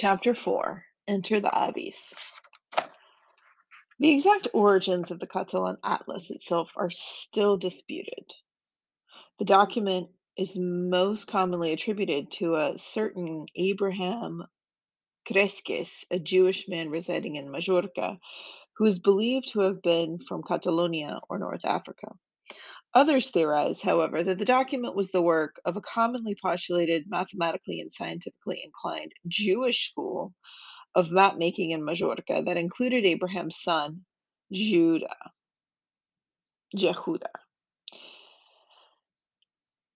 Chapter 4 Enter the Aviz. The exact origins of the Catalan Atlas itself are still disputed. The document is most commonly attributed to a certain Abraham Cresques, a Jewish man residing in Majorca, who is believed to have been from Catalonia or North Africa. Others theorize, however, that the document was the work of a commonly postulated, mathematically and scientifically inclined Jewish school of map making in Majorca that included Abraham's son, Judah. Jehuda.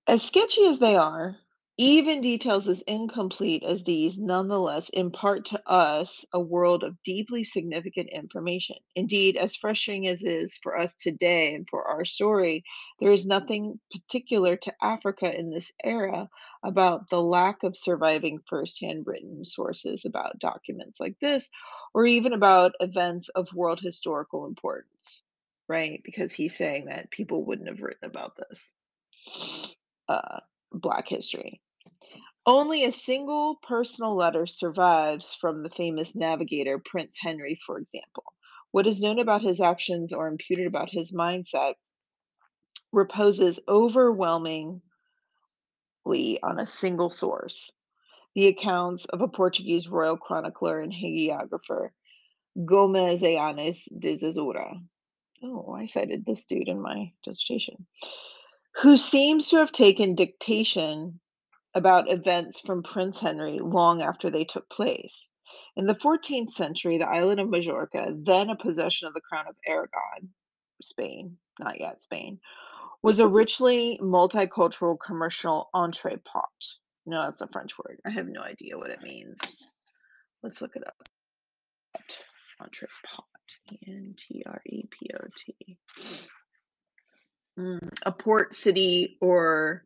As sketchy as they are, even details as incomplete as these nonetheless impart to us a world of deeply significant information. Indeed, as frustrating as is for us today and for our story, there is nothing particular to Africa in this era about the lack of surviving firsthand written sources about documents like this, or even about events of world historical importance, right? Because he's saying that people wouldn't have written about this. Uh, Black history. Only a single personal letter survives from the famous navigator Prince Henry, for example. What is known about his actions or imputed about his mindset reposes overwhelmingly on a single source the accounts of a Portuguese royal chronicler and hagiographer, Gomes Eanes de Zurara. Oh, I cited this dude in my dissertation, who seems to have taken dictation about events from Prince Henry long after they took place. In the 14th century, the island of Majorca, then a possession of the crown of Aragon, Spain, not yet Spain, was a richly multicultural commercial entrepot. No, that's a French word. I have no idea what it means. Let's look it up. Entrepot. E N T R E P O T. Mm, a port city or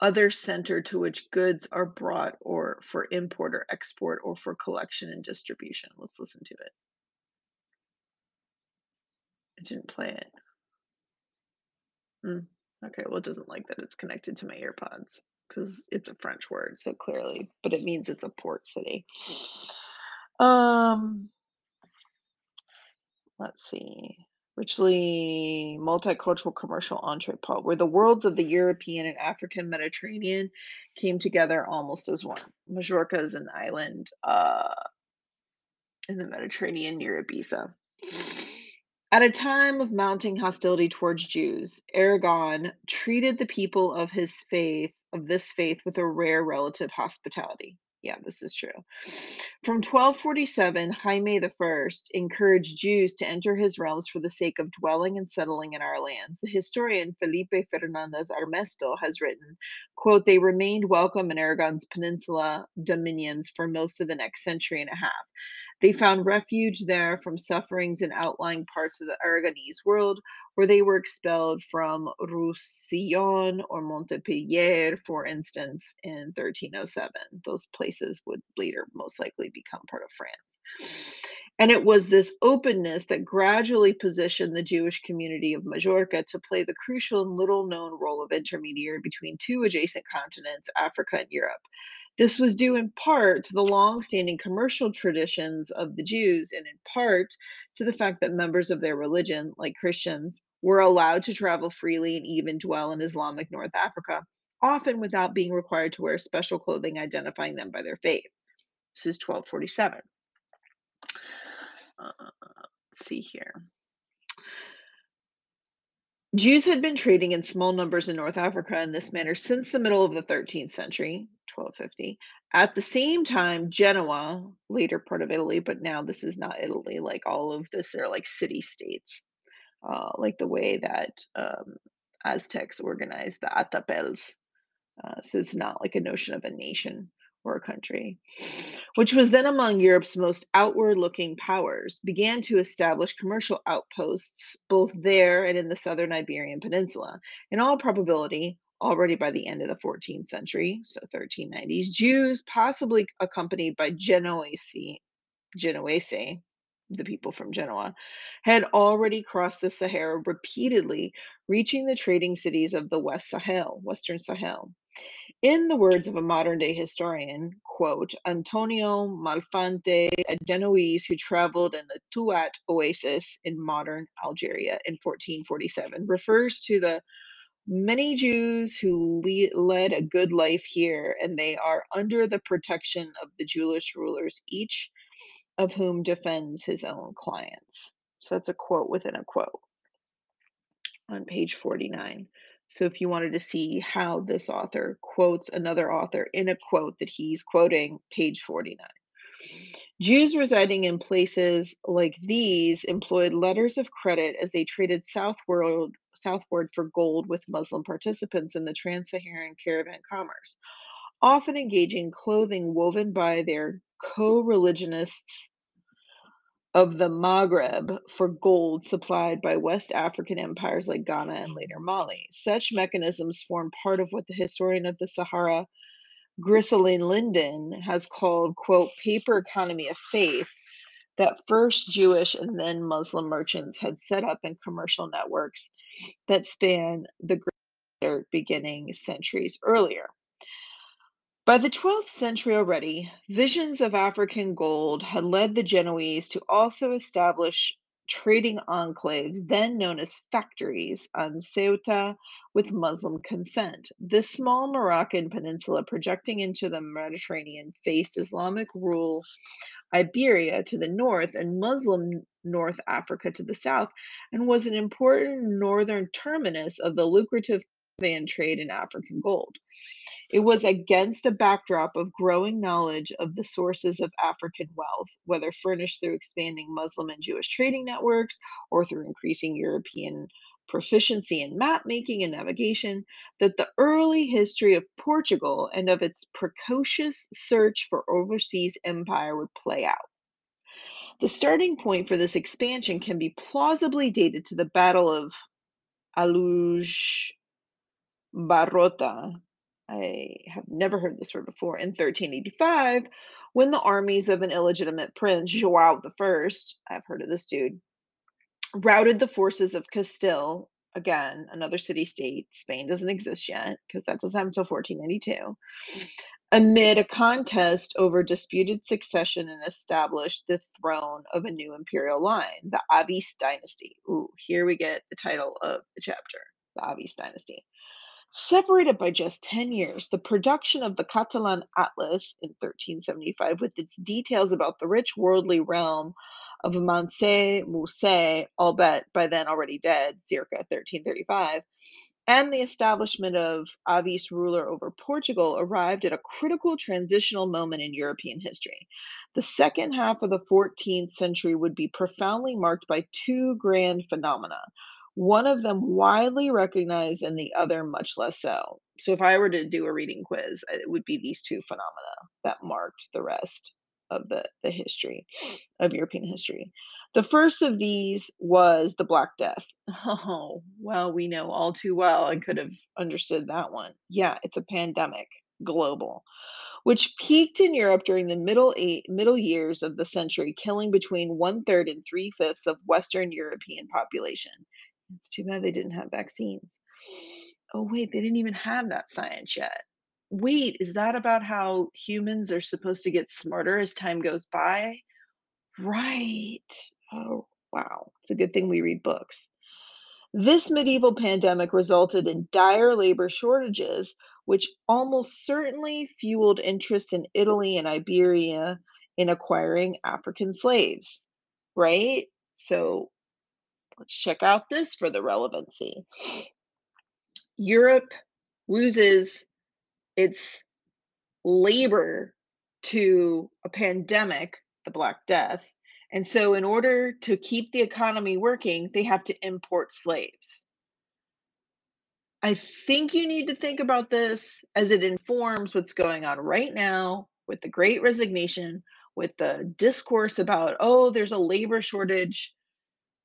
other center to which goods are brought or for import or export or for collection and distribution. Let's listen to it. I didn't play it. Mm, okay, well, it doesn't like that it's connected to my earpods because it's a French word, so clearly, but it means it's a port city. Um, let's see richly multicultural commercial entrepot, where the worlds of the European and African Mediterranean came together almost as one. Majorca is an island uh, in the Mediterranean near Ibiza. At a time of mounting hostility towards Jews, Aragon treated the people of his faith, of this faith, with a rare relative hospitality. Yeah, this is true. From 1247, Jaime I encouraged Jews to enter his realms for the sake of dwelling and settling in our lands. The historian Felipe Fernandez Armesto has written, quote, they remained welcome in Aragon's peninsula dominions for most of the next century and a half. They found refuge there from sufferings in outlying parts of the Aragonese world, where they were expelled from Roussillon or Montpellier, for instance, in 1307. Those places would later most likely become part of France. And it was this openness that gradually positioned the Jewish community of Majorca to play the crucial and little known role of intermediary between two adjacent continents, Africa and Europe. This was due in part to the long-standing commercial traditions of the Jews and in part to the fact that members of their religion, like Christians, were allowed to travel freely and even dwell in Islamic North Africa, often without being required to wear special clothing identifying them by their faith. This is 1247. Uh, let's see here. Jews had been trading in small numbers in North Africa in this manner since the middle of the 13th century, 1250. At the same time, Genoa, later part of Italy, but now this is not Italy, like all of this they're like city states, uh, like the way that um, Aztecs organized the altepetls. Uh, so it's not like a notion of a nation or a country, which was then among Europe's most outward looking powers, began to establish commercial outposts both there and in the southern Iberian Peninsula. In all probability, already by the end of the 14th century, so 1390s, Jews, possibly accompanied by Genoese, Genoese, the people from Genoa, had already crossed the Sahara repeatedly, reaching the trading cities of the West Sahel, Western Sahel. In the words of a modern day historian, quote, Antonio Malfante, a Genoese who traveled in the Tuat Oasis in modern Algeria in 1447, refers to the many Jews who le- led a good life here, and they are under the protection of the Jewish rulers, each of whom defends his own clients. So that's a quote within a quote on page 49. So if you wanted to see how this author quotes another author in a quote that he's quoting, page 49. Jews residing in places like these employed letters of credit as they traded southward, southward for gold with Muslim participants in the trans Saharan caravan commerce, often engaging clothing woven by their co religionists of the Maghreb for gold supplied by West African empires like Ghana and later Mali. Such mechanisms form part of what the historian of the Sahara, Ghislaine Lydon, has called, quote, paper economy of faith that first Jewish and then Muslim merchants had set up in commercial networks that span the greater beginning centuries earlier. By the twelfth century already, visions of African gold had led the Genoese to also establish trading enclaves, then known as factories, on Ceuta with Muslim consent. This small Moroccan peninsula projecting into the Mediterranean faced Islamic rule Iberia to the north and Muslim North Africa to the south, and was an important northern terminus of the lucrative trade in African gold. It was against a backdrop of growing knowledge of the sources of African wealth, whether furnished through expanding Muslim and Jewish trading networks or through increasing European proficiency in map making and navigation, that the early history of Portugal and of its precocious search for overseas empire would play out. The starting point for this expansion can be plausibly dated to the Battle of Aluj Barrota I have never heard this word before, in 1385, when the armies of an illegitimate prince, Joao I, I've heard of this dude, routed the forces of Castile, again, another city state. Spain doesn't exist yet because that doesn't happen until 1492, mm. amid a contest over disputed succession and established the throne of a new imperial line, the Aviz dynasty. Ooh, here we get the title of the chapter, the Aviz dynasty. Separated by just 10 years, the production of the Catalan Atlas in 1375, with its details about the rich worldly realm of Mansa Musa, albeit by then already dead, circa 1335, and the establishment of Aviz ruler over Portugal arrived at a critical transitional moment in European history. The second half of the 14th century would be profoundly marked by two grand phenomena one of them widely recognized and the other much less so. So if I were to do a reading quiz, it would be these two phenomena that marked the rest of the, the history of European history. The first of these was the Black Death. Oh, well, we know all too well. I could have understood that one. Yeah, it's a pandemic, global, which peaked in Europe during the middle eight, middle years of the century, killing between one third and three fifths of Western European population. It's too bad they didn't have vaccines. Oh, wait, they didn't even have that science yet. Wait, is that about how humans are supposed to get smarter as time goes by? Right. Oh, wow. It's a good thing we read books. This medieval pandemic resulted in dire labor shortages, which almost certainly fueled interest in Italy and Iberia in acquiring African slaves, right? So let's check out this for the relevancy. Europe loses its labor to a pandemic, the Black Death. And so, in order to keep the economy working, they have to import slaves. I think you need to think about this as it informs what's going on right now with the great resignation, with the discourse about, oh, there's a labor shortage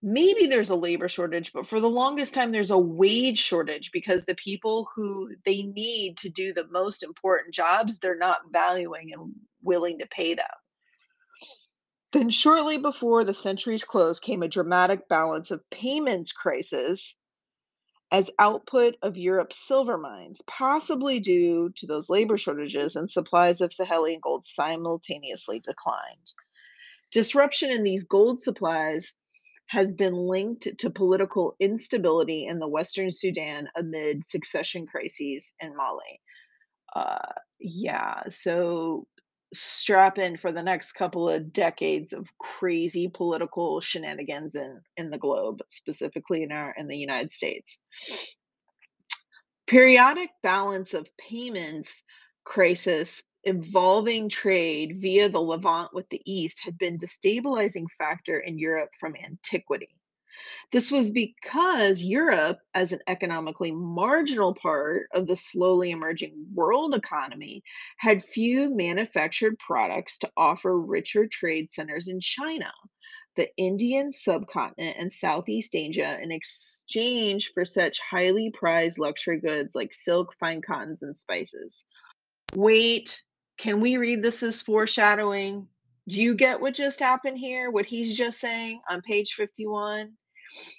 maybe there's a labor shortage, but for the longest time, there's a wage shortage because the people who they need to do the most important jobs, they're not valuing and willing to pay them. Then, shortly before the century's close, came a dramatic balance of payments crisis as output of Europe's silver mines, possibly due to those labor shortages and supplies of Sahelian gold simultaneously declined. Disruption in these gold supplies has been linked to political instability in the Western Sudan amid succession crises in Mali. Uh, yeah, so strap in for the next couple of decades of crazy political shenanigans in in the globe, specifically in our in the United States. Periodic balance of payments crisis involving trade via the Levant with the East had been a destabilizing factor in Europe from antiquity. This was because Europe, as an economically marginal part of the slowly emerging world economy, had few manufactured products to offer richer trade centers in China, the Indian subcontinent, and Southeast Asia in exchange for such highly prized luxury goods like silk, fine cottons, and spices. Wait, can we read this as foreshadowing? Do you get what just happened here? What he's just saying on page 51?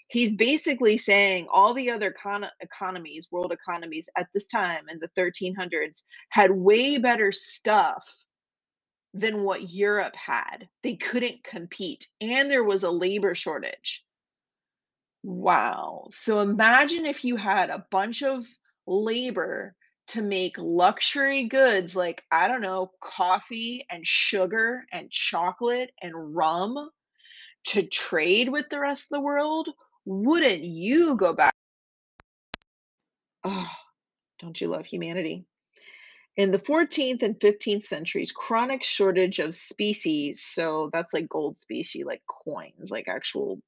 He's basically saying all the other econo economies, world economies at this time in the 1300s had way better stuff than what Europe had. They couldn't compete, and there was a labor shortage. Wow. So imagine if you had a bunch of labor to make luxury goods like, I don't know, coffee and sugar and chocolate and rum to trade with the rest of the world. Wouldn't you go back? Oh, don't you love humanity? In the 14th and 15th centuries, chronic shortage of species, so that's like gold specie, like coins, like actual